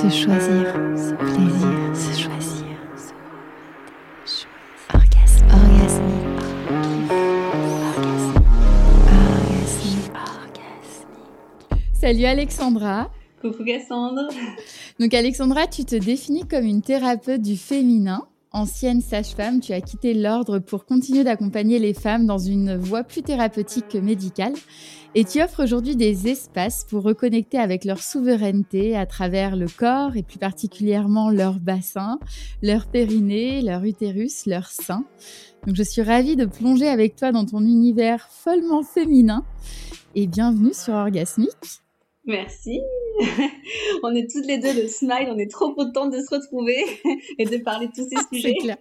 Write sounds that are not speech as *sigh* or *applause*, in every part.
Se choisir, se plaisir, se choisir. Orgasme, orgasmique. Orgasme, orgasmique. Salut Alexandra. Coucou Cassandre. Donc Alexandra, tu te définis comme une thérapeute du féminin. Ancienne sage-femme, tu as quitté l'ordre pour continuer d'accompagner les femmes dans une voie plus thérapeutique que médicale. Et tu offres aujourd'hui des espaces pour reconnecter avec leur souveraineté à travers le corps et plus particulièrement leur bassin, leur périnée, leur utérus, leur sein. Donc je suis ravie de plonger avec toi dans ton univers follement féminin et bienvenue sur Orgasmique. Merci. *laughs* on est toutes les deux de Smile, on est trop contentes de se retrouver *laughs* et de parler de tous ces *laughs* sujets. Clair.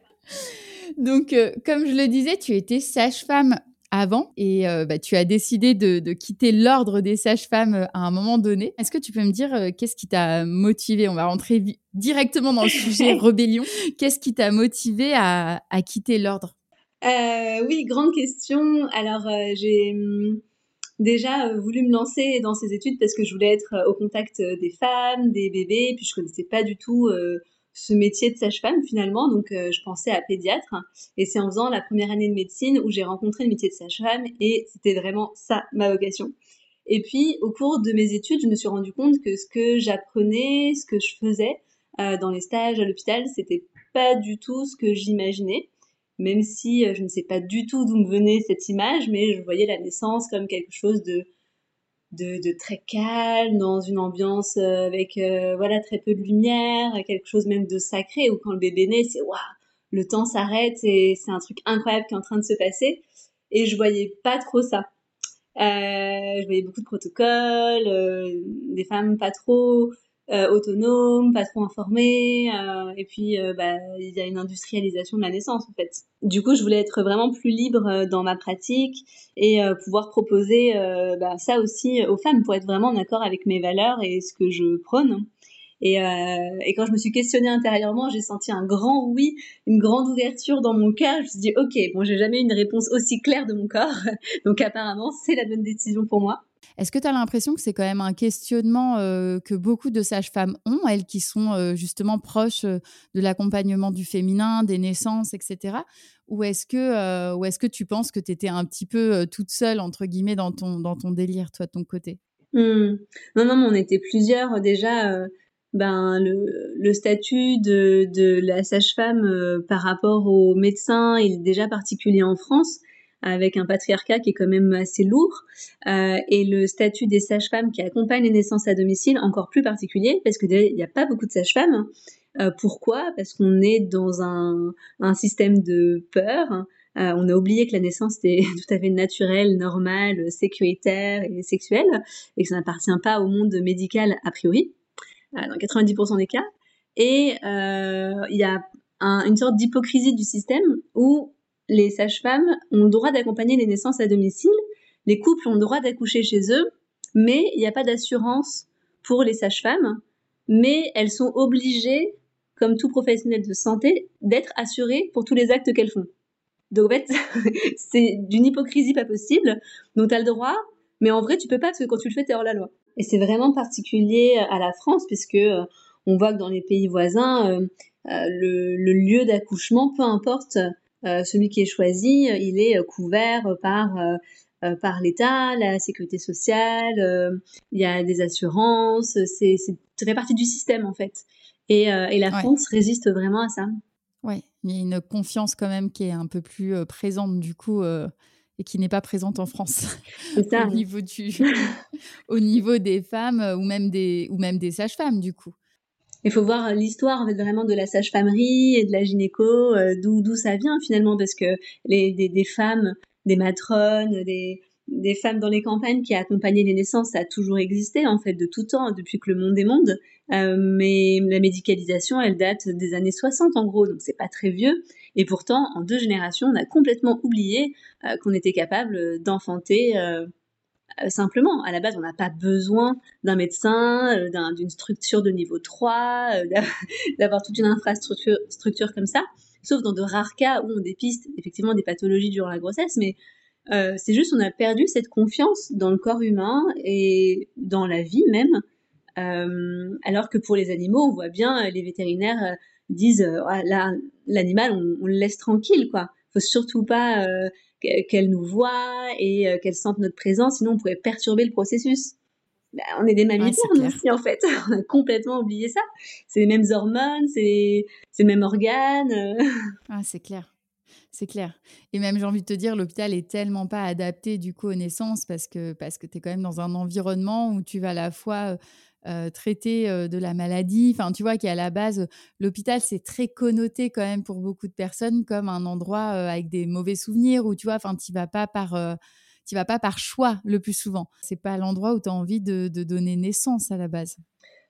Donc, euh, comme je le disais, tu étais sage-femme avant et euh, bah, tu as décidé de, de quitter l'ordre des sages-femmes euh, à un moment donné. Est-ce que tu peux me dire euh, qu'est-ce qui t'a motivé On va rentrer directement dans le sujet rébellion. Qu'est-ce qui t'a motivé à, à quitter l'ordre? Oui, grande question. Alors, j'ai hum, déjà voulu me lancer dans ces études parce que je voulais être au contact des femmes, des bébés, puis je connaissais pas du tout ce métier de sage-femme finalement. Donc euh, je pensais à pédiatre et c'est en faisant la première année de médecine où j'ai rencontré le métier de sage-femme et c'était vraiment ça ma vocation. Et puis au cours de mes études, je me suis rendu compte que ce que j'apprenais, ce que je faisais euh, dans les stages à l'hôpital, c'était pas du tout ce que j'imaginais. Même si euh, je ne sais pas du tout d'où me venait cette image, mais je voyais la naissance comme quelque chose de de, très calme, dans une ambiance euh, avec euh, voilà très peu de lumière, quelque chose même de sacré, où quand le bébé naît, c'est waouh, le temps s'arrête et c'est un truc incroyable qui est en train de se passer. Et je voyais pas trop ça. Je voyais beaucoup de protocoles, des femmes pas trop euh, autonome, pas trop informé, euh, et puis euh, bah, il y a une industrialisation de la naissance en fait. Du coup, je voulais être vraiment plus libre dans ma pratique et pouvoir proposer bah, ça aussi aux femmes pour être vraiment en accord avec mes valeurs et ce que je prône. Et, euh, et, quand je me suis questionnée intérieurement, j'ai senti un grand oui, une grande ouverture dans mon cœur. Je me suis dit, ok, bon, j'ai jamais eu une réponse aussi claire de mon corps, *laughs* donc apparemment, c'est la bonne décision pour moi. Est-ce que tu as l'impression que c'est quand même un questionnement euh, que beaucoup de sages-femmes ont, elles qui sont euh, justement proches euh, de l'accompagnement du féminin, des naissances, etc. Ou est-ce que, est-ce que tu penses que tu étais un petit peu toute seule, entre guillemets, dans ton, dans ton délire, toi, de ton côté? Mmh. Non, non, mais on était plusieurs déjà. ben, le, statut de, de la sage-femme par rapport aux médecins, est déjà particulier en France avec un patriarcat qui est quand même assez lourd, euh, et le statut des sages-femmes qui accompagnent les naissances à domicile encore plus particulier, parce qu'il n'y a pas beaucoup de sages-femmes. Euh, pourquoi? Parce qu'on est dans un, système de peur. Euh, on a oublié que la naissance était *laughs* tout à fait naturelle, normale, sécuritaire et sexuelle, et que ça n'appartient pas au monde médical a priori, dans 90% des cas. Et il y a un, une sorte d'hypocrisie du système où les sages-femmes ont le droit d'accompagner les naissances à domicile, les couples ont le droit d'accoucher chez eux, mais il n'y a pas d'assurance pour les sages-femmes, mais elles sont obligées, comme tout professionnel de santé, d'être assurées pour tous les actes qu'elles font. Donc en fait, *laughs* c'est d'une hypocrisie pas possible. Donc tu as le droit, mais en vrai tu peux pas parce que quand tu le fais, tu es hors la loi. Et c'est vraiment particulier à la France puisque euh, on voit que dans les pays voisins, euh, euh, le, lieu d'accouchement, peu importe euh, celui qui est choisi, il est couvert par euh, par l'État, la sécurité sociale, euh, il y a des assurances, c'est ça fait partie du système en fait. Et, et la ouais. France résiste vraiment à ça. Oui, il y a une confiance quand même qui est un peu plus présente du coup et qui n'est pas présente en France *laughs* ça. au niveau du *laughs* au niveau des femmes ou même des ou même des sages-femmes du coup. Il faut voir l'histoire vraiment de la sage-famerie et de la gynéco, euh, d'où ça vient finalement parce que les des, des femmes, des matrones, des des femmes dans les campagnes qui accompagnaient les naissances, ça a toujours existé en fait de tout temps depuis que le monde est monde. Euh, mais la médicalisation, elle date des années 60 en gros, donc c'est pas très vieux. Et pourtant, en deux générations, on a complètement oublié euh, qu'on était capable d'enfanter simplement. À la base, on n'a pas besoin d'un médecin, euh, d'une un, structure de niveau 3, euh, *laughs* d'avoir toute une infrastructure structure comme ça, sauf dans de rares cas où on dépiste effectivement des pathologies durant la grossesse, mais euh, c'est juste on a perdu cette confiance dans le corps humain et dans la vie même alors que pour les animaux, on voit bien les vétérinaires disent ah, l'animal on, le laisse tranquille quoi. Faut surtout pas qu'elle nous voit et qu'elle sente notre présence, sinon on pourrait perturber le processus. Bah, on est des mammifères aussi en fait. *laughs* on a complètement oublié ça. C'est les mêmes hormones, c'est les mêmes organes. ah, c'est clair. C'est clair. Et même, j'ai envie de te dire, l'hôpital est tellement pas adapté du coup aux naissances parce que, parce que tu es quand même dans un environnement où tu vas à la fois euh, traiter euh, de la maladie, enfin, tu vois, qui à la base, l'hôpital, c'est très connoté quand même pour beaucoup de personnes comme un endroit euh, avec des mauvais souvenirs où, tu vois, enfin, tu vas pas par tu vas pas par choix le plus souvent. C'est pas l'endroit où tu as envie de, donner naissance à la base.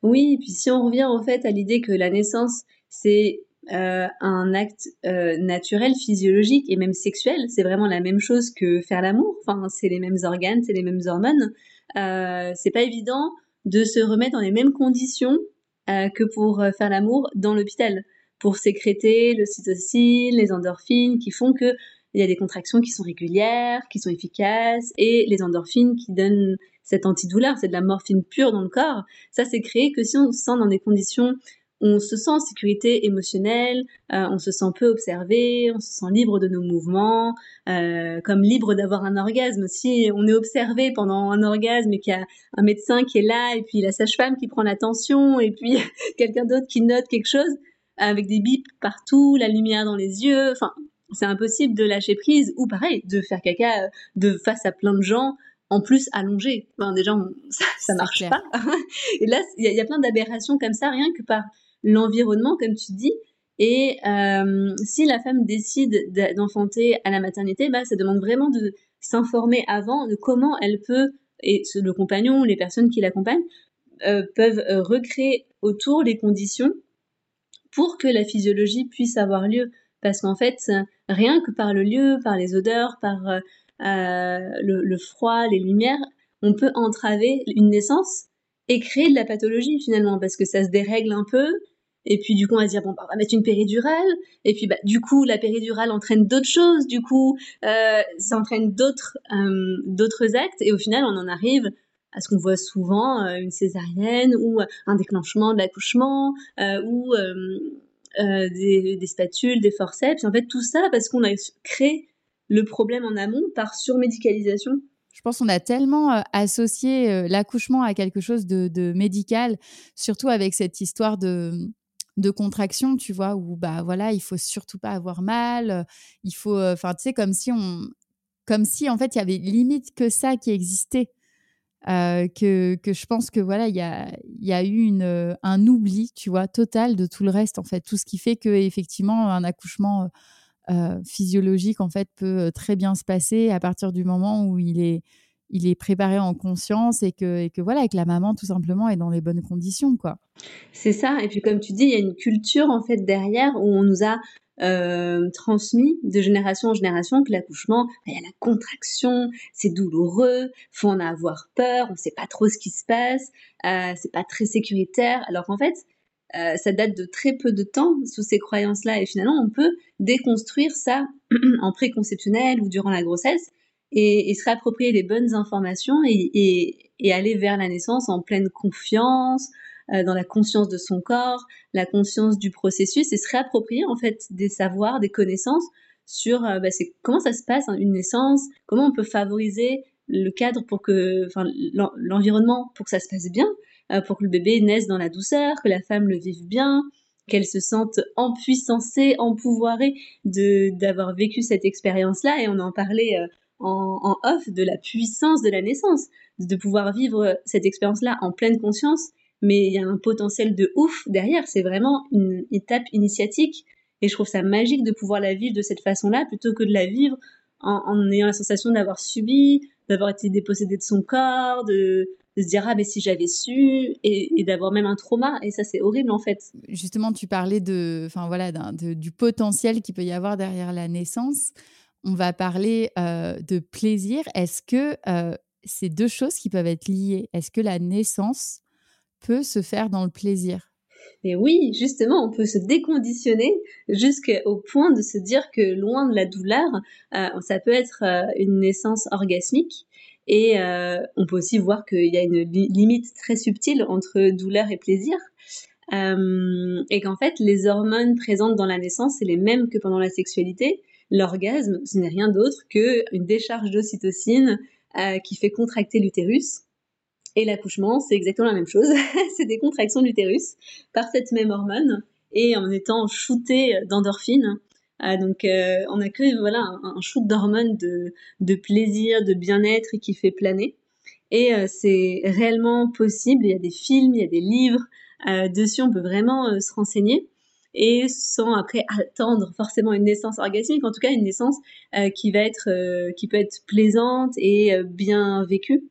Oui, puis si on revient en fait à l'idée que la naissance, c'est un acte naturel, physiologique et même sexuel, c'est vraiment la même chose que faire l'amour. Enfin, c'est les mêmes organes, c'est les mêmes hormones. C'est pas évident de se remettre dans les mêmes conditions que pour faire l'amour dans l'hôpital, pour sécréter le cytocine, les endorphines, qui font que il y a des contractions qui sont régulières, qui sont efficaces, et les endorphines qui donnent cette antidouleur, c'est de la morphine pure dans le corps. Ça, c'est créé que si on se sent dans des conditions on se sent en sécurité émotionnelle, euh, on se sent peu observé, on se sent libre de nos mouvements, euh, comme libre d'avoir un orgasme. Si on est observé pendant un orgasme et qu'il y a un médecin qui est là, et puis la sage-femme qui prend l'attention, et puis *laughs* quelqu'un d'autre qui note quelque chose, avec des bips partout, la lumière dans les yeux, enfin, c'est impossible de lâcher prise ou pareil de faire caca euh, de face à plein de gens en plus allongé. Enfin, déjà *laughs* ça, ça marche pas. *laughs* Et là il y, a plein d'aberrations comme ça rien que par l'environnement comme tu dis. Et euh, si la femme décide d'enfanter à la maternité, bah ça demande vraiment de s'informer avant de comment elle peut et le compagnon ou les personnes qui l'accompagnent euh, peuvent recréer autour les conditions pour que la physiologie puisse avoir lieu parce qu'en fait, rien que par le lieu, par les odeurs, par euh, euh, le, froid, les lumières, on peut entraver une naissance et créer de la pathologie finalement, parce que ça se dérègle un peu. Et puis du coup, on va se dire bon, bah, on va mettre une péridurale. Et puis bah, du coup, la péridurale entraîne d'autres choses. Du coup, euh, ça entraîne d'autres d'autres actes. Et au final, on en arrive à ce qu'on voit souvent, une césarienne ou un déclenchement de l'accouchement ou euh, des, spatules, des forceps. En fait, tout ça parce qu'on a créé le problème en amont par surmédicalisation. Je pense qu'on a tellement euh, associé euh, l'accouchement à quelque chose de, médical, surtout avec cette histoire de, de contraction, tu vois, où bah voilà, il faut surtout pas avoir mal, il faut, enfin, tu sais, comme si on, comme si en fait il y avait limite que ça qui existait. Euh, que, que, je pense que voilà, il y a, y a, eu une, euh, un oubli, tu vois, total de tout le reste, en fait. Tout ce qui fait que effectivement un accouchement euh, physiologique, en fait, peut très bien se passer à partir du moment où il est, il est préparé en conscience et que, voilà, que la maman, tout simplement, est dans les bonnes conditions, quoi. C'est ça. Et puis, comme tu dis, il y a une culture, en fait, derrière où on nous a euh, transmis de génération en génération que l'accouchement, bah, il y a la contraction, c'est douloureux, faut en avoir peur, on sait pas trop ce qui se passe, euh, c'est pas très sécuritaire. Alors qu'en fait, euh, ça date de très peu de temps sous ces croyances-là et finalement on peut déconstruire ça *clears throat* en préconceptionnel ou durant la grossesse et, se réapproprier les bonnes informations et, aller vers la naissance en pleine confiance, euh, dans la conscience de son corps, la conscience du processus et se réapproprier en fait des savoirs, des connaissances sur euh, bah, comment ça se passe hein, une naissance, comment on peut favoriser le cadre pour que, enfin l'environnement pour que ça se passe bien, euh, pour que le bébé naisse dans la douceur, que la femme le vive bien, qu'elle se sente empuissancée, empouvoirée de d'avoir vécu cette expérience-là. Et on en parlait en, off de la puissance de la naissance, de pouvoir vivre cette expérience-là en pleine conscience mais il y a un potentiel de ouf derrière. C'est vraiment une étape initiatique. Et je trouve ça magique de pouvoir la vivre de cette façon-là plutôt que de la vivre en, ayant la sensation d'avoir subi, d'avoir été dépossédé de son corps, de, se dire ah mais si j'avais su et, d'avoir même un trauma et ça c'est horrible en fait. Justement tu parlais de enfin voilà du potentiel qu'il peut y avoir derrière la naissance. On va parler de plaisir. Est-ce que euh, c'est deux choses qui peuvent être liées Est-ce que la naissance peut se faire dans le plaisir? Et oui, justement, on peut se déconditionner jusqu'au point de se dire que loin de la douleur, ça peut être une naissance orgasmique. Et on peut aussi voir qu'il y a une limite très subtile entre douleur et plaisir. et qu'en fait, les hormones présentes dans la naissance, c'est les mêmes que pendant la sexualité. L'orgasme, ce n'est rien d'autre qu'une décharge d'ocytocine qui fait contracter l'utérus et l'accouchement, c'est exactement la même chose. *laughs* c'est des contractions de l'utérus par cette même hormone et en étant shooté d'endorphine. Euh, donc euh, on a créé voilà un, shoot d'hormones de, plaisir, de bien-être qui fait planer. Et euh, c'est réellement possible. Il y a des films, il y a des livres dessus. On peut vraiment se renseigner et sans après attendre forcément une naissance orgasmique, en tout cas une naissance qui va être, qui peut être plaisante et bien vécue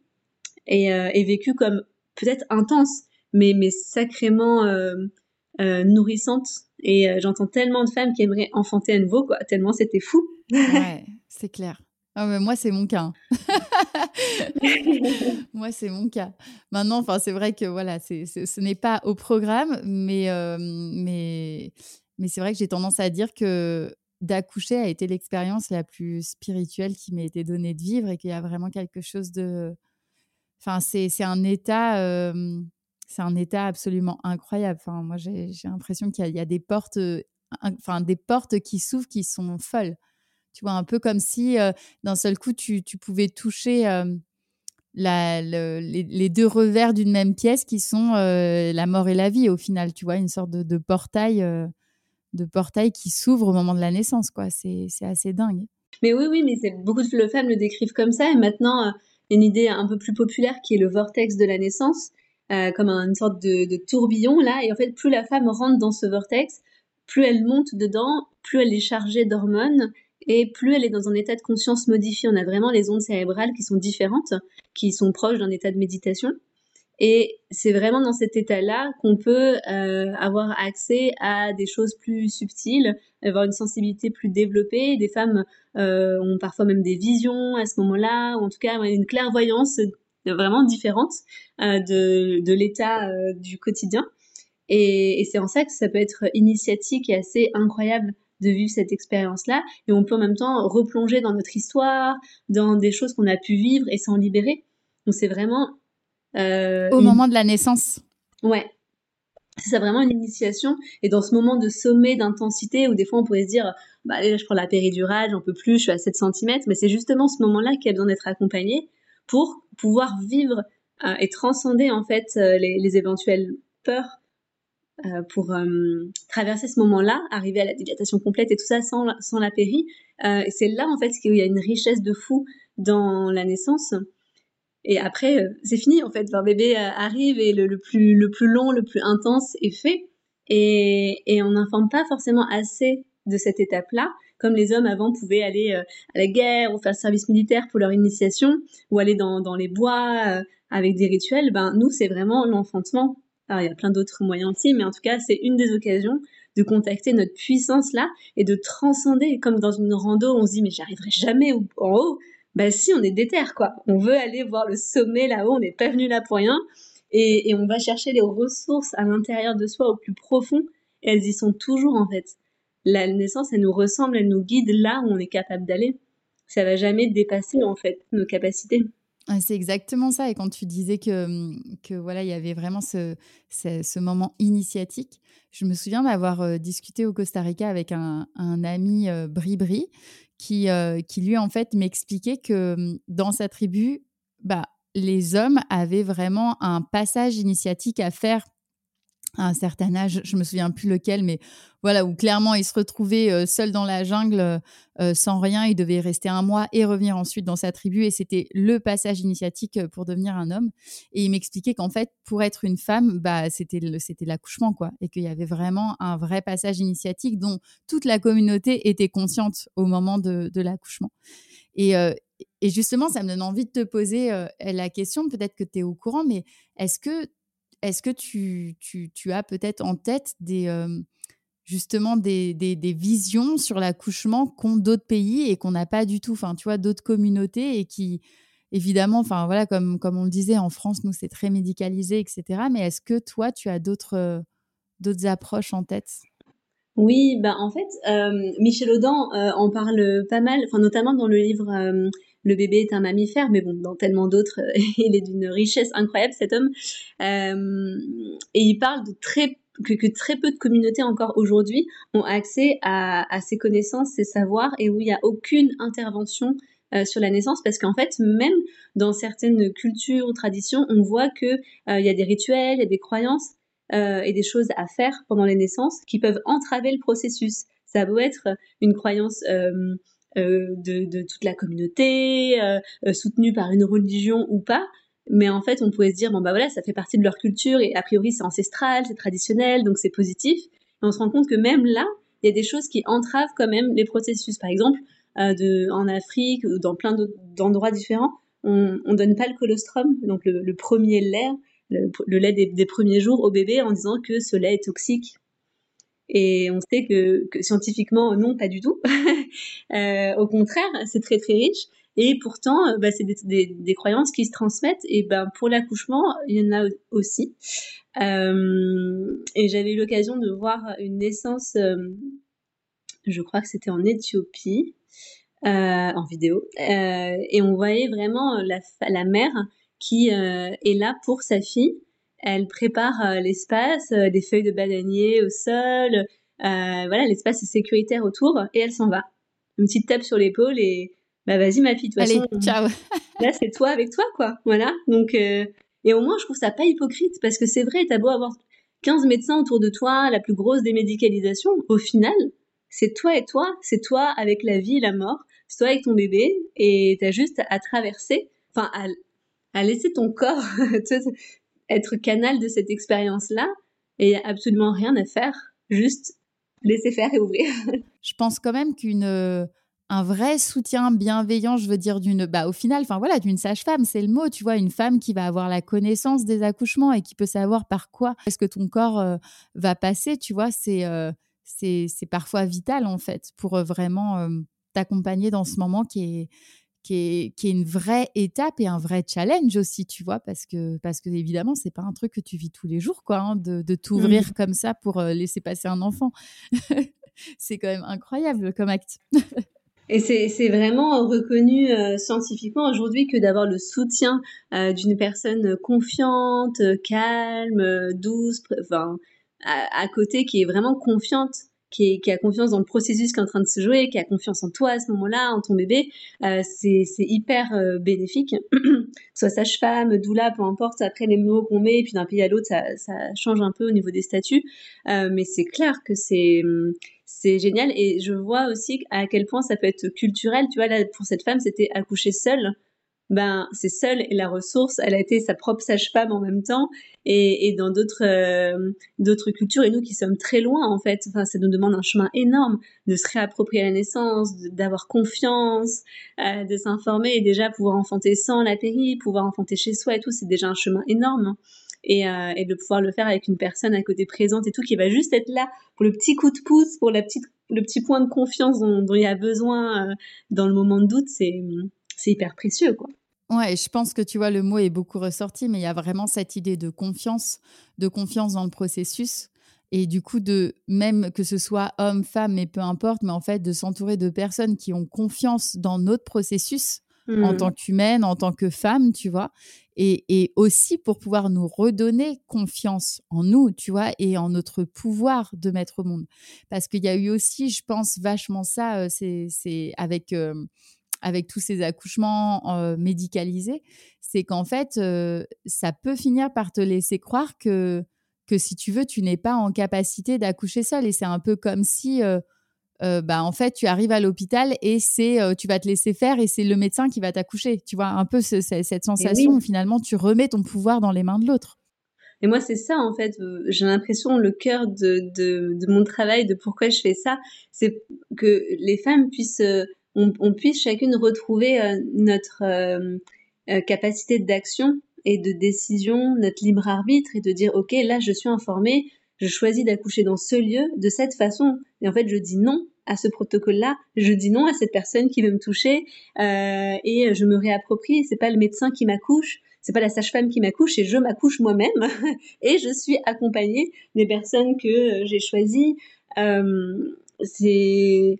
et, euh, vécue comme peut-être intense, mais, mais sacrément euh, euh, nourrissante. Et j'entends tellement de femmes qui aimeraient enfanter à nouveau, quoi, tellement c'était fou. ouais, c'est clair. Ah, moi, c'est mon cas. *laughs* *laughs* moi, c'est mon cas. Maintenant, enfin, c'est vrai que voilà, c'est, ce n'est pas au programme, mais, mais, mais c'est vrai que j'ai tendance à dire que d'accoucher a été l'expérience la plus spirituelle qui m'ait été donnée de vivre et qu'il y a vraiment quelque chose de, Enfin, c'est un état, c'est un état absolument incroyable. Enfin, moi, j'ai l'impression qu'il y, a des portes, enfin des portes qui s'ouvrent qui sont folles. Tu vois, un peu comme si d'un seul coup tu, tu pouvais toucher la, les, deux revers d'une même pièce qui sont la mort et la vie au final. Tu vois, une sorte de, de portail, de portail qui s'ouvre au moment de la naissance. quoi. C'est assez dingue. Mais oui, oui, mais beaucoup de femmes le décrivent comme ça. Et maintenant, une idée un peu plus populaire qui est le vortex de la naissance, comme une sorte de, tourbillon là. Et en fait, plus la femme rentre dans ce vortex, plus elle monte dedans, plus elle est chargée d'hormones et plus elle est dans un état de conscience modifié. On a vraiment les ondes cérébrales qui sont différentes, qui sont proches d'un état de méditation. Et c'est vraiment dans cet état-là qu'on peut euh, avoir accès à des choses plus subtiles, avoir une sensibilité plus développée. Des femmes euh, ont parfois même des visions à ce moment-là, ou en tout cas une clairvoyance vraiment différente euh, de, l'état du quotidien. Et, et c'est en ça que ça peut être initiatique et assez incroyable de vivre cette expérience-là. Et on peut en même temps replonger dans notre histoire, dans des choses qu'on a pu vivre et s'en libérer. Donc c'est vraiment euh, Au moment de la naissance. Ouais. C'est vraiment une initiation. Et dans ce moment de sommet d'intensité, où des fois on pourrait se dire, bah allez, je prends la péridurale, j'en peux plus, je suis à 7 cm, mais c'est justement ce moment-là qui a besoin d'être accompagné pour pouvoir vivre euh, et transcender en fait euh, les, éventuelles peurs pour traverser ce moment-là, arriver à la dilatation complète et tout ça sans, sans la péri. et c'est là en fait qu'il y a une richesse de fou dans la naissance et après, euh, c'est fini en fait. Leur bébé euh, arrive et le, plus, le plus long, le plus intense est fait. Et, et on n'informe pas forcément assez de cette étape-là. Comme les hommes avant pouvaient aller euh, à la guerre ou faire service militaire pour leur initiation, ou aller dans, dans les bois avec des rituels, ben nous c'est vraiment l'enfantement. Alors il y a plein d'autres moyens aussi, mais en tout cas c'est une des occasions de contacter notre puissance là et de transcender. Comme dans une rando, on se dit mais j'arriverai jamais en haut bah si, on est déter, quoi. On veut aller voir le sommet là-haut, on n'est pas venu là pour rien. Et, on va chercher les ressources à l'intérieur de soi, au plus profond, elles y sont toujours en fait. La naissance, elle nous ressemble, elle nous guide là où on est capable d'aller. Ça va jamais dépasser en fait nos capacités. C'est exactement ça. Et quand tu disais que, que voilà, il y avait vraiment ce, moment initiatique, je me souviens d'avoir discuté au Costa Rica avec un, ami euh, Bri-Bri qui, euh, qui lui, en fait, m'expliquait que mmh, dans sa tribu, bah, les hommes avaient vraiment un passage initiatique à faire à un certain âge, je me souviens plus lequel, mais voilà, où clairement il se retrouvait euh, seul dans la jungle, euh, sans rien, il devait rester un mois et revenir ensuite dans sa tribu, et c'était le passage initiatique euh, pour devenir un homme. Et il m'expliquait qu'en fait, pour être une femme, bah c'était c'était l'accouchement quoi, et qu'il y avait vraiment un vrai passage initiatique dont toute la communauté était consciente au moment de, de l'accouchement. Et, et justement, ça me donne envie de te poser la question, peut-être que tu es au courant, mais est-ce que est-ce que tu, tu, as peut-être en tête des, justement des, des, visions sur l'accouchement qu'ont d'autres pays et qu'on n'a pas du tout, enfin, tu vois, d'autres communautés et qui, évidemment, enfin, voilà, comme, comme on le disait, en France, nous, c'est très médicalisé, etc. Mais est-ce que toi, tu as d'autres d'autres approches en tête? Oui, bah en fait, Michel Audin en parle pas mal, notamment dans le livre le bébé est un mammifère, mais bon, dans tellement d'autres, *laughs* il est d'une richesse incroyable cet homme. et il parle de très que, très peu de communautés encore aujourd'hui ont accès à, à, ces connaissances, ces savoirs, et où il n'y a aucune intervention euh, sur la naissance, parce qu'en fait, même dans certaines cultures ou traditions, on voit que euh, y a des rituels, il y a des croyances euh, et des choses à faire pendant les naissances qui peuvent entraver le processus. Ça peut être une croyance de, de, toute la communauté, soutenue par une religion ou pas, mais en fait, on pourrait se dire, bon, bah voilà, ça fait partie de leur culture et a priori, c'est ancestral, c'est traditionnel, donc c'est positif. Et on se rend compte que même là, il y a des choses qui entravent quand même les processus. Par exemple, euh, en Afrique ou dans plein d'endroits différents, on, on donne pas le colostrum, donc le, premier lait, le, lait des, premiers jours au bébé en disant que ce lait est toxique. Et on sait que, que scientifiquement, non, pas du tout. *laughs* euh, au contraire, c'est très très riche. Et pourtant, euh, bah, c'est des, des, croyances qui se transmettent. Et ben, pour l'accouchement, il y en a aussi. Euh, et j'avais eu l'occasion de voir une naissance, euh, je crois que c'était en Éthiopie, en vidéo. et on voyait vraiment la, la mère qui est là pour sa fille. Elle prépare l'espace, des feuilles de bananier au sol. voilà, l'espace est sécuritaire autour et elle s'en va. Une petite tape sur l'épaule et bah vas-y ma fille, de toute Allez, ciao. *laughs* là c'est toi avec toi quoi, voilà. Donc euh, et au moins je trouve ça pas hypocrite parce que c'est vrai, t'as beau avoir 15 médecins autour de toi, la plus grosse des médicalisations, au final c'est toi et toi, c'est toi avec la vie et la mort, c'est toi avec ton bébé et t'as juste à traverser, enfin à, à laisser ton corps *laughs* être canal de cette expérience là et absolument rien à faire, juste laisser faire et ouvrir. *laughs* Je pense quand même qu'une euh, un vrai soutien bienveillant, je veux dire, d'une, bah, au final, enfin voilà, d'une sage-femme, c'est le mot, tu vois, une femme qui va avoir la connaissance des accouchements et qui peut savoir par quoi est-ce que ton corps euh, va passer, tu vois, c'est, euh, c'est, c'est parfois vital en fait pour vraiment t'accompagner dans ce moment qui est, qui est, qui est une vraie étape et un vrai challenge aussi, tu vois, parce que, parce que évidemment, c'est pas un truc que tu vis tous les jours, quoi, hein, de, de t'ouvrir mmh. comme ça pour laisser passer un enfant. *laughs* c'est quand même incroyable comme acte. Et c'est vraiment reconnu euh, scientifiquement aujourd'hui que d'avoir le soutien euh, d'une personne confiante, calme, douce, enfin, à, à, côté, qui est vraiment confiante, qui, a confiance dans le processus qui est en train de se jouer, qui a confiance en toi à ce moment-là, en ton bébé, euh, c'est hyper euh, bénéfique. *clears throat* Soit sage-femme, doula, peu importe, après les mots qu'on met, et puis d'un pays à l'autre, ça, change un peu au niveau des statuts. mais c'est clair que c'est c'est génial et je vois aussi à quel point ça peut être culturel. Tu vois, là, pour cette femme, c'était accoucher seule. Ben, c'est seule et la ressource, elle a été sa propre sage-femme en même temps et, et dans d'autres euh, d'autres cultures et nous qui sommes très loin en fait, enfin ça nous demande un chemin énorme de se réapproprier la naissance, d'avoir confiance, euh, de s'informer et déjà pouvoir enfanter sans la péri, pouvoir enfanter chez soi et tout, c'est déjà un chemin énorme et, euh, et, de pouvoir le faire avec une personne à côté présente et tout qui va juste être là pour le petit coup de pouce, pour la petite, le petit point de confiance dont, dont il y a besoin euh, dans le moment de doute, c'est c'est hyper précieux quoi. Ouais, je pense que tu vois, le mot est beaucoup ressorti, mais il y a vraiment cette idée de confiance, de confiance dans le processus. Et du coup, de même que ce soit homme, femme, mais peu importe, mais en fait, de s'entourer de personnes qui ont confiance dans notre processus en mmh. tant qu'humaine, en tant que femme, tu vois, et, aussi pour pouvoir nous redonner confiance en nous, tu vois, et en notre pouvoir de mettre au monde. Parce qu'il y a eu aussi, je pense, vachement ça, euh, c'est avec, euh, avec tous ces accouchements euh, médicalisés, c'est qu'en fait, ça peut finir par te laisser croire que, que si tu veux, tu n'es pas en capacité d'accoucher seule. Et c'est un peu comme si euh, bah, en fait, tu arrives à l'hôpital et c'est, euh, tu vas te laisser faire et c'est le médecin qui va t'accoucher. Tu vois, un peu cette sensation où finalement tu remets ton pouvoir dans les mains de l'autre. Et moi, c'est ça, en fait. Euh, j'ai l'impression, le cœur de, de, de, mon travail, de pourquoi je fais ça, c'est que les femmes puissent, on, puisse chacune retrouver notre capacité d'action et de décision, notre libre arbitre et de dire, OK, là, je suis informée, je choisis d'accoucher dans ce lieu de cette façon. Et en fait, je dis non à ce protocole-là, je dis non à cette personne qui veut me toucher euh, et je me réapproprie. C'est pas le médecin qui m'accouche, c'est pas la sage-femme qui m'accouche et je m'accouche moi-même *laughs* et je suis accompagnée des personnes que j'ai choisies. Euh, c'est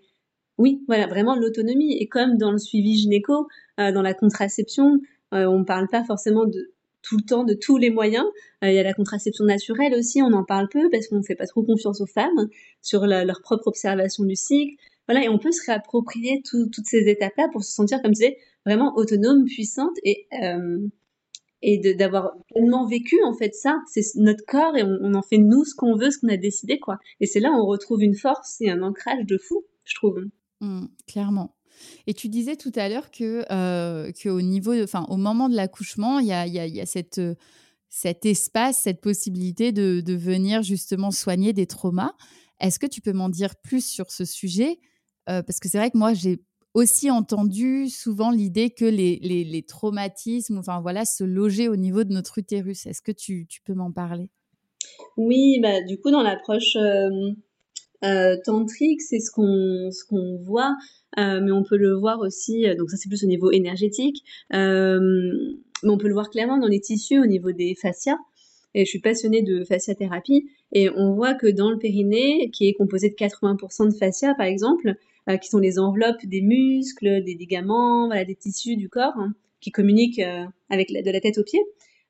Oui, voilà, vraiment l'autonomie. Et comme dans le suivi gynéco, dans la contraception, on ne parle pas forcément de tout le temps de tous les moyens. Il y a la contraception naturelle aussi, on en parle peu parce qu'on ne fait pas trop confiance aux femmes sur leur propre observation du cycle. Voilà, et on peut se réapproprier toutes ces étapes-là pour se sentir, comme tu disais, vraiment autonome, puissante et d'avoir pleinement vécu en fait ça c'est notre corps et on, en fait nous ce qu'on veut ce qu'on a décidé quoi et c'est là où on retrouve une force et un ancrage de fou je trouve mmh, clairement et tu disais tout à l'heure que, euh, au niveau, enfin, au moment de l'accouchement, il y a, y, a, cette, cet espace, cette possibilité de, de venir justement soigner des traumas. Est-ce que tu peux m'en dire plus sur ce sujet? Euh, Parce que c'est vrai que moi, j'ai aussi entendu souvent l'idée que les, les, traumatismes, enfin voilà, se logeaient au niveau de notre utérus. Est-ce que tu, tu peux m'en parler? Oui, bah, du coup, dans l'approche euh, euh, tantrique, c'est ce qu'on ce qu'on voit, euh, mais on peut le voir aussi. donc ça, c'est plus au niveau énergétique, mais on peut le voir clairement dans les tissus au niveau des fascias. Et je suis passionnée de fasciathérapie, et on voit que dans le périnée, qui est composé de 80% de fascia, par exemple, euh, qui sont les enveloppes des muscles, des ligaments, voilà, des tissus du corps hein, qui communiquent euh, avec de la tête aux pieds.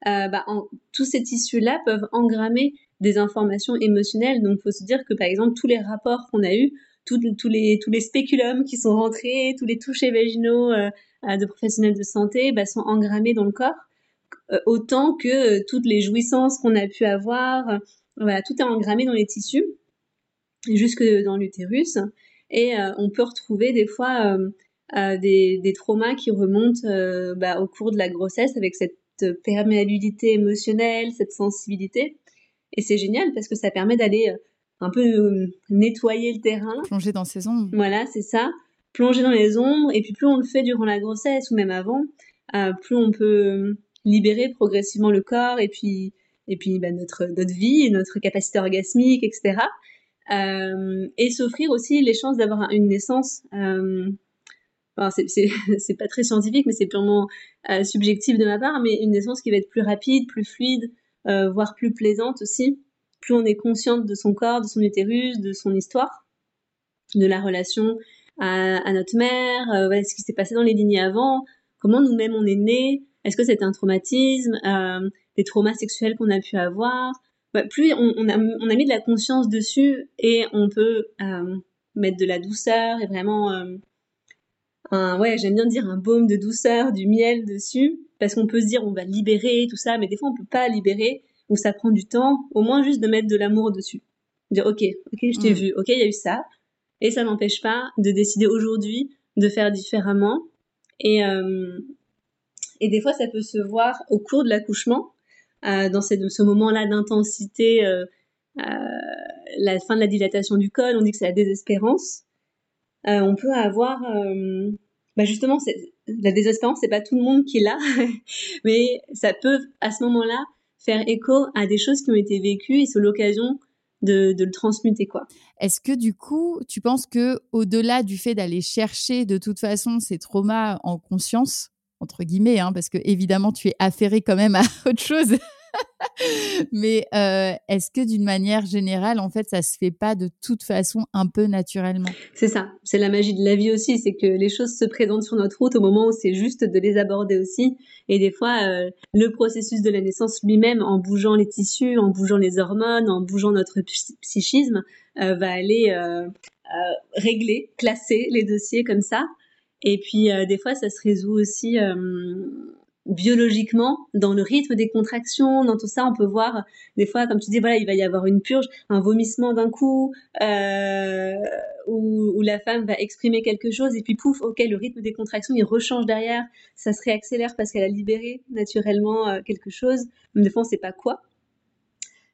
Euh, bah, tous ces tissus-là peuvent engrammer des informations émotionnelles. Donc, il faut se dire que, par exemple, tous les rapports qu'on a eus, tous, les, tous les spéculums qui sont rentrés, tous les touchés vaginaux de professionnels de santé bah, sont engrammés dans le corps, autant que toutes les jouissances qu'on a pu avoir. voilà, tout est engrammé dans les tissus, jusque dans l'utérus. Et euh, on peut retrouver des fois euh, euh, des, des, traumas qui remontent bah, au cours de la grossesse avec cette perméabilité émotionnelle, cette sensibilité. Et c'est génial parce que ça permet d'aller un peu nettoyer le terrain. Plonger dans ses ombres. Voilà, c'est ça. Plonger dans les ombres. Et puis plus on le fait durant la grossesse ou même avant, plus on peut libérer progressivement le corps et puis, et puis bah, notre, notre vie, notre capacité orgasmique, etc. Euh, et s'offrir aussi les chances d'avoir une naissance. Euh, enfin, *laughs* c'est pas très scientifique, mais c'est purement euh, subjectif de ma part, mais une naissance qui va être plus rapide, plus fluide, voire plus plaisante aussi. Plus on est consciente de son corps, de son utérus, de son histoire, de la relation à, notre mère, euh, ce qui s'est passé dans les lignées avant, comment nous-mêmes on est nés, est-ce que c'était un traumatisme, euh, des traumas sexuels qu'on a pu avoir, bah, plus on, a, mis de la conscience dessus et on peut euh, mettre de la douceur et vraiment euh, un, ouais, j'aime bien dire un baume de douceur, du miel dessus, parce qu'on peut se dire on va libérer tout ça, mais des fois on peut pas libérer ou ça prend du temps. Au moins juste de mettre de l'amour dessus, dire ok, ok, je t'ai mm. vu, ok, il y a eu ça, et ça n'empêche pas de décider aujourd'hui de faire différemment. Et euh, et des fois ça peut se voir au cours de l'accouchement euh, dans ce moment-là d'intensité, euh, euh, la fin de la dilatation du col, on dit que c'est la désespérance. On peut avoir, bah justement, la désespérance, c'est pas tout le monde qui là, *laughs* mais ça peut à ce moment-là faire écho à des choses qui ont été vécues et c'est l'occasion de, de, le transmuter quoi. Est-ce que du coup, tu penses que au-delà du fait d'aller chercher de toute façon ces traumas en conscience, entre guillemets, hein, parce que évidemment tu es affairé quand même à *laughs* autre chose. *laughs* Mais euh, est-ce que d'une manière générale, en fait, ça se fait pas de toute façon un peu naturellement? C'est ça, c'est la magie de la vie aussi, c'est que les choses se présentent sur notre route au moment où c'est juste de les aborder aussi. Et des fois, euh, le processus de la naissance lui-même, en bougeant les tissus, en bougeant les hormones, en bougeant notre psychisme, euh, va aller régler, classer les dossiers comme ça. Et puis euh, des fois, ça se résout aussi euh, biologiquement dans le rythme des contractions, dans tout ça, on peut voir des fois, comme tu dis, voilà, il va y avoir une purge, un vomissement d'un coup, euh, où, la femme va exprimer quelque chose et puis pouf, ok, le rythme des contractions il rechange derrière, ça se réaccélère parce qu'elle a libéré naturellement euh, quelque chose. Mais des fois, on sait pas quoi.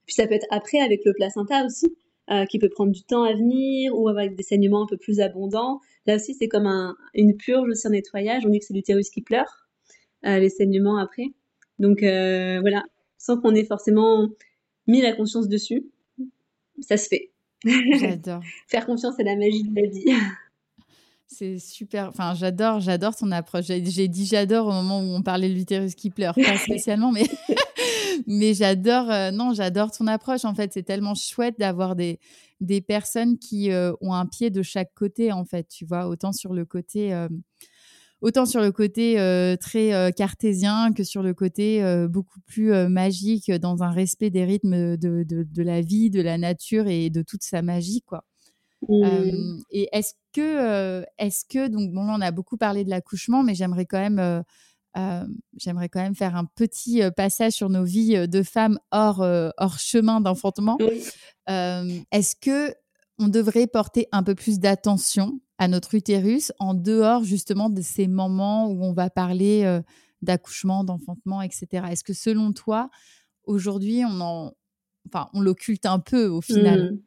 Puis ça peut être après avec le placenta aussi. Euh, qui peut prendre du temps à venir ou avec des saignements un peu plus abondants. Là aussi, c'est comme un, une purge aussi, un nettoyage. On dit que c'est l'utérus qui pleure, les saignements après. Donc euh, voilà, sans qu'on ait forcément mis la conscience dessus, ça se fait. J'adore. *laughs* Faire confiance à la magie de la vie. C'est super. Enfin, j'adore, j'adore ton approche. J'ai dit j'adore au moment où on parlait de l'utérus qui pleure, pas *laughs* spécialement, mais *laughs* mais j'adore, non, j'adore ton approche. En fait, c'est tellement chouette d'avoir des, des personnes qui ont un pied de chaque côté, en fait, tu vois, autant sur le côté autant sur le côté euh, très euh, cartésien que sur le côté euh, beaucoup plus magique dans un respect des rythmes de, de, la vie, de la nature et de toute sa magie, quoi. Mmh. et est-ce que, est-ce que, donc bon, là, on a beaucoup parlé de l'accouchement, mais j'aimerais quand même, j'aimerais quand même faire un petit passage sur nos vies de femmes hors, hors chemin d'enfantement. est-ce que on devrait porter un peu plus d'attention à notre utérus en dehors justement de ces moments où on va parler euh, d'accouchement, d'enfantement, etc. Est-ce que selon toi, aujourd'hui, on en, enfin, on l'occulte un peu au final? Mmh.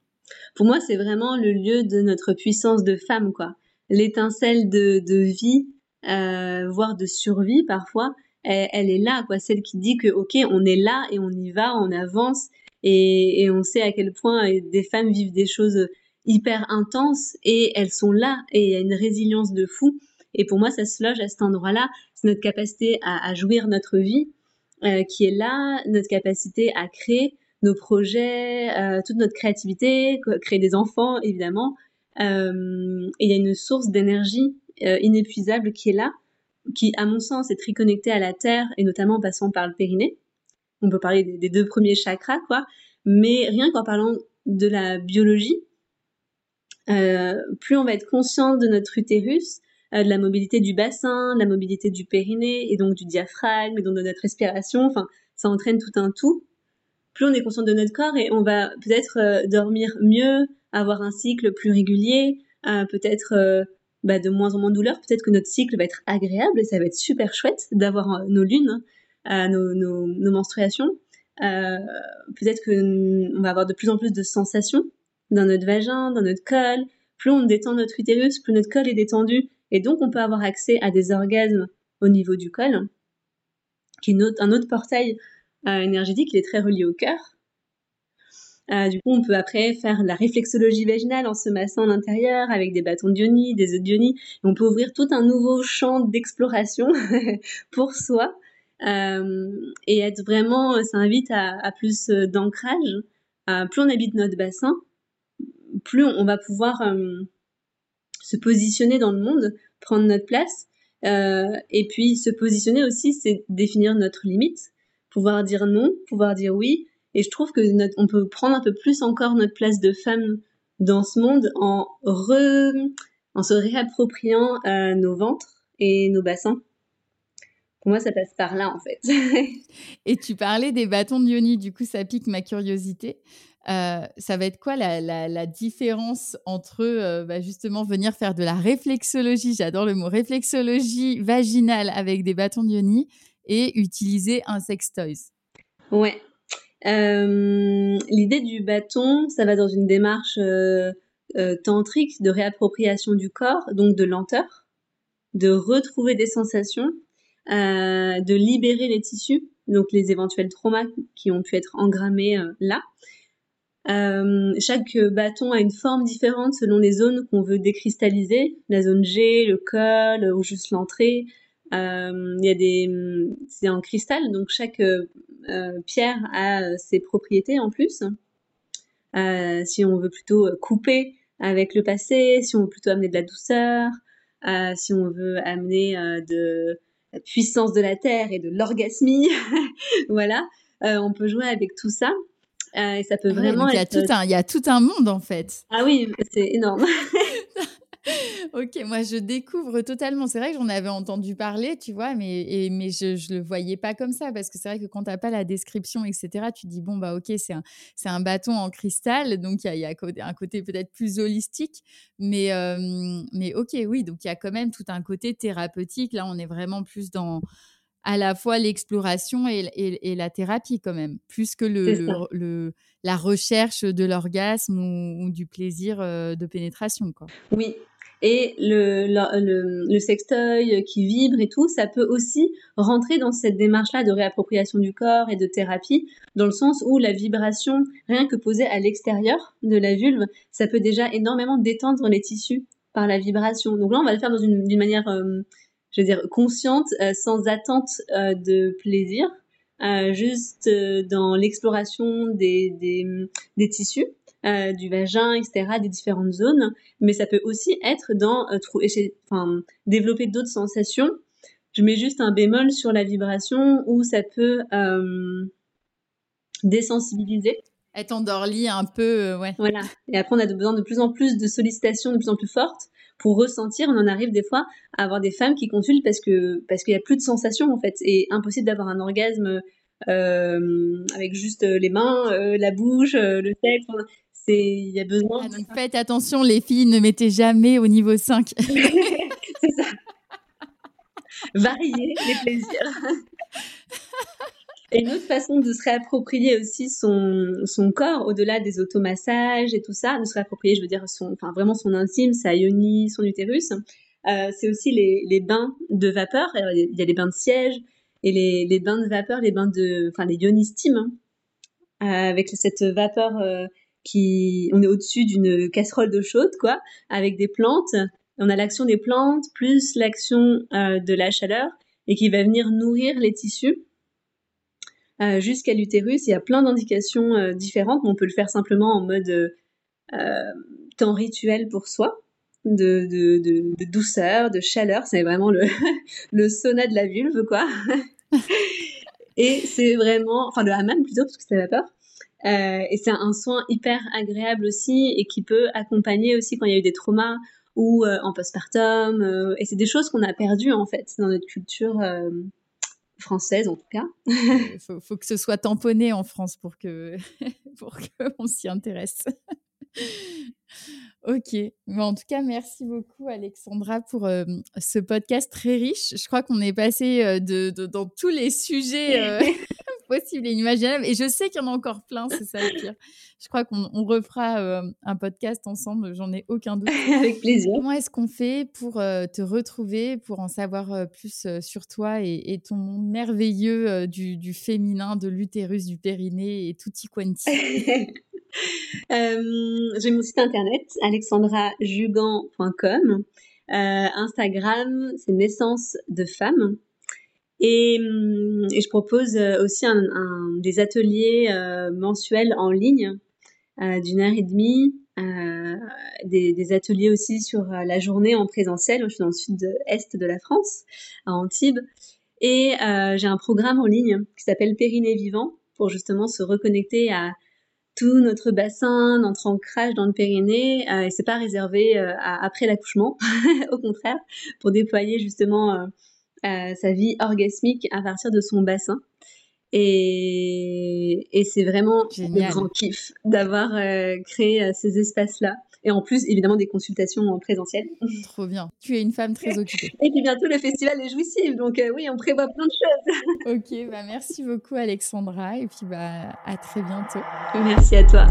Pour moi, c'est vraiment le lieu de notre puissance de femme, quoi. L'étincelle de, vie, euh, voire de survie parfois, elle, est là, quoi. Celle qui dit que ok, on est là et on y va, on avance et, et on sait à quel point des femmes vivent des choses hyper intenses et elles sont là et il y a une résilience de fou. Et pour moi, ça se loge à cet endroit-là. C'est notre capacité à, jouir notre vie euh, qui est là, notre capacité à créer nos projets, euh, toute notre créativité, créer des enfants, évidemment. Euh, et il y a une source d'énergie inépuisable qui est là, qui, à mon sens, est très connectée à la Terre et notamment en passant par le périnée. On peut parler des, des deux premiers chakras, quoi. Mais rien qu'en parlant de la biologie, plus on va être conscient de notre utérus, euh, de la mobilité du bassin, de la mobilité du périnée et donc du diaphragme et donc de notre respiration. Enfin, ça entraîne tout un tout. Plus on est conscient de notre corps et on va peut-être euh, dormir mieux, avoir un cycle plus régulier, peut-être bah, de moins en moins de douleur. Peut-être que notre cycle va être agréable et ça va être super chouette d'avoir nos lunes, nos, menstruations. peut-être qu'on va avoir de plus en plus de sensations dans notre vagin, dans notre col. Plus on détend notre utérus, plus notre col est détendu. Et donc, on peut avoir accès à des orgasmes au niveau du col, qui est un autre portail euh, énergétique, il est très relié au cœur. Euh, du coup, on peut après faire la réflexologie vaginale en se massant à l'intérieur avec des bâtons de des œufs de on peut ouvrir tout un nouveau champ d'exploration *laughs* pour soi. Euh, et être vraiment, ça invite à plus d'ancrage. plus on habite notre bassin, plus on, va pouvoir euh, se positionner dans le monde, prendre notre place. Euh, et puis se positionner aussi, c'est définir notre limite, pouvoir dire non, pouvoir dire oui. Et je trouve que on peut prendre un peu plus encore notre place de femme dans ce monde en, en se réappropriant euh, nos ventres et nos bassins. Pour moi, ça passe par là, en fait. *laughs* et tu parlais des bâtons de Yoni, du coup, ça pique ma curiosité. Euh, ça va être quoi la, différence entre euh, bah, justement venir faire de la réflexologie, j'adore le mot réflexologie vaginale avec des bâtons de et utiliser un sex toys Ouais. Euh, l'idée du bâton, ça va dans une démarche tantrique de réappropriation du corps, donc de lenteur, de retrouver des sensations, de libérer les tissus, donc les éventuels traumas qui ont pu être engrammés là. Euh, chaque bâton a une forme différente selon les zones qu'on veut décristalliser, la zone G, le col ou juste l'entrée. Euh, il y a des, c'est en cristal, donc chaque euh, pierre a ses propriétés en plus. si on veut plutôt couper avec le passé, si on veut plutôt amener de la douceur, si on veut amener de la puissance de la terre et de l'orgasmie, *laughs* voilà, on peut jouer avec tout ça. Euh, et ça peut ah vraiment il y a Tout un, il y a tout un monde en fait. Ah oui, c'est énorme. *laughs* ok, moi je découvre totalement. C'est vrai que j'en avais entendu parler, tu vois, mais, et, mais je ne le voyais pas comme ça parce que c'est vrai que quand tu n'as pas la description, etc., tu dis, bon, bah ok, c'est un, un bâton en cristal, donc il y a, y a, un côté peut-être plus holistique, mais, euh, mais ok, oui, donc il y a quand même tout un côté thérapeutique. Là, on est vraiment plus dans à la fois l'exploration et, la thérapie quand même, plus que le, la recherche de l'orgasme ou, du plaisir de pénétration. Quoi. Oui, et le, le, sextoy qui vibre et tout, ça peut aussi rentrer dans cette démarche-là de réappropriation du corps et de thérapie, dans le sens où la vibration, rien que posée à l'extérieur de la vulve, ça peut déjà énormément détendre les tissus par la vibration. Donc là, on va le faire d'une manière... Euh, je veux dire, consciente, euh, sans attente euh, de plaisir. juste dans l'exploration des, des, tissus. Euh, du vagin, etc., des différentes zones, mais ça peut aussi être dans euh, enfin, développer d'autres sensations. Je mets juste un bémol sur la vibration où ça peut euh, désensibiliser. Être endorli un peu, ouais. Voilà. Et après, on a besoin de plus en plus de sollicitations de plus en plus fortes pour ressentir. On en arrive des fois à avoir des femmes qui consultent parce que parce qu'il y a plus de sensations en fait, et impossible d'avoir un orgasme avec juste les mains, la bouche, le sexe il y a besoin. Ah, donc faites attention, les filles, ne mettez jamais au niveau 5. *laughs* c'est ça. Varier les plaisirs. *laughs* Et une autre façon de se réapproprier aussi son, son corps, au-delà des automassages et tout ça, de se réapproprier, je veux dire, son, enfin, vraiment son intime, sa yoni, son utérus, euh, c'est aussi les, les, bains de vapeur. il y a les bains de siège et les, les bains de vapeur, les bains de, enfin, les ionistimes, hein, euh, avec cette vapeur euh, on est au-dessus d'une casserole d'eau chaude, quoi, avec des plantes. On a l'action des plantes plus l'action euh, de la chaleur et qui va venir nourrir les tissus jusqu'à l'utérus. Il y a plein d'indications euh, différentes, mais on peut le faire simplement en mode temps rituel pour soi. De, douceur, de chaleur, c'est vraiment le, *laughs* le sauna de la vulve, quoi. *laughs* Et c'est vraiment, enfin le hammam plutôt, parce que c'est la vapeur. Euh, et c'est un soin hyper agréable aussi et qui peut accompagner aussi quand il y a eu des traumas ou euh, en postpartum. Euh, et c'est des choses qu'on a perdues en fait dans notre culture française en tout cas. Il faut, que ce soit tamponné en France pour que *laughs* pour qu'on s'y intéresse. *laughs* ok, mais en tout cas, merci beaucoup Alexandra pour ce podcast très riche. Je crois qu'on est passé de, dans tous les sujets *laughs* possible et inimaginable. Et je sais qu'il y en a encore plein, c'est ça le pire. Je crois qu'on refera euh, un podcast ensemble, j'en ai aucun doute. *laughs* Avec plaisir. Comment est-ce qu'on fait pour euh, te retrouver, pour en savoir euh, plus sur toi et, ton monde merveilleux du, féminin, de l'utérus, du périnée et tutti quanti *laughs* J'ai mon site internet alexandrajugan.com. Instagram, c'est naissance de femme. Et, hum, et, je propose euh, aussi des ateliers euh, mensuels en ligne euh, d'une heure et demie, des, ateliers aussi sur la journée en présentiel. Je suis dans le sud-est de la France, à Antibes. Et j'ai un programme en ligne qui s'appelle Périnée Vivant pour justement se reconnecter à tout notre bassin, notre ancrage dans le périnée. Et c'est pas réservé après l'accouchement, *laughs* au contraire, pour déployer justement sa vie orgasmique à partir de son bassin. Et, et c'est vraiment un grand kiff d'avoir euh, créé euh, ces espaces-là. Et en plus, évidemment, des consultations en présentiel. *laughs* Trop bien. Tu es une femme très *laughs* occupée. Et puis bientôt, le festival est jouissif. Donc euh, oui, on prévoit plein de choses. *laughs* ok, bah merci beaucoup Alexandra. Et puis bah, à très bientôt. Merci à toi.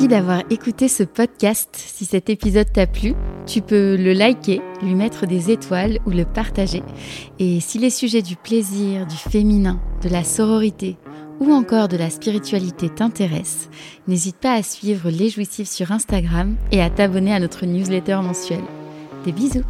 Merci d'avoir écouté ce podcast. Si cet épisode t'a plu, tu peux le liker, lui mettre des étoiles ou le partager. Et si les sujets du plaisir, du féminin, de la sororité ou encore de la spiritualité t'intéressent, n'hésite pas à suivre Les Jouissifs sur Instagram et à t'abonner à notre newsletter mensuelle. Des bisous.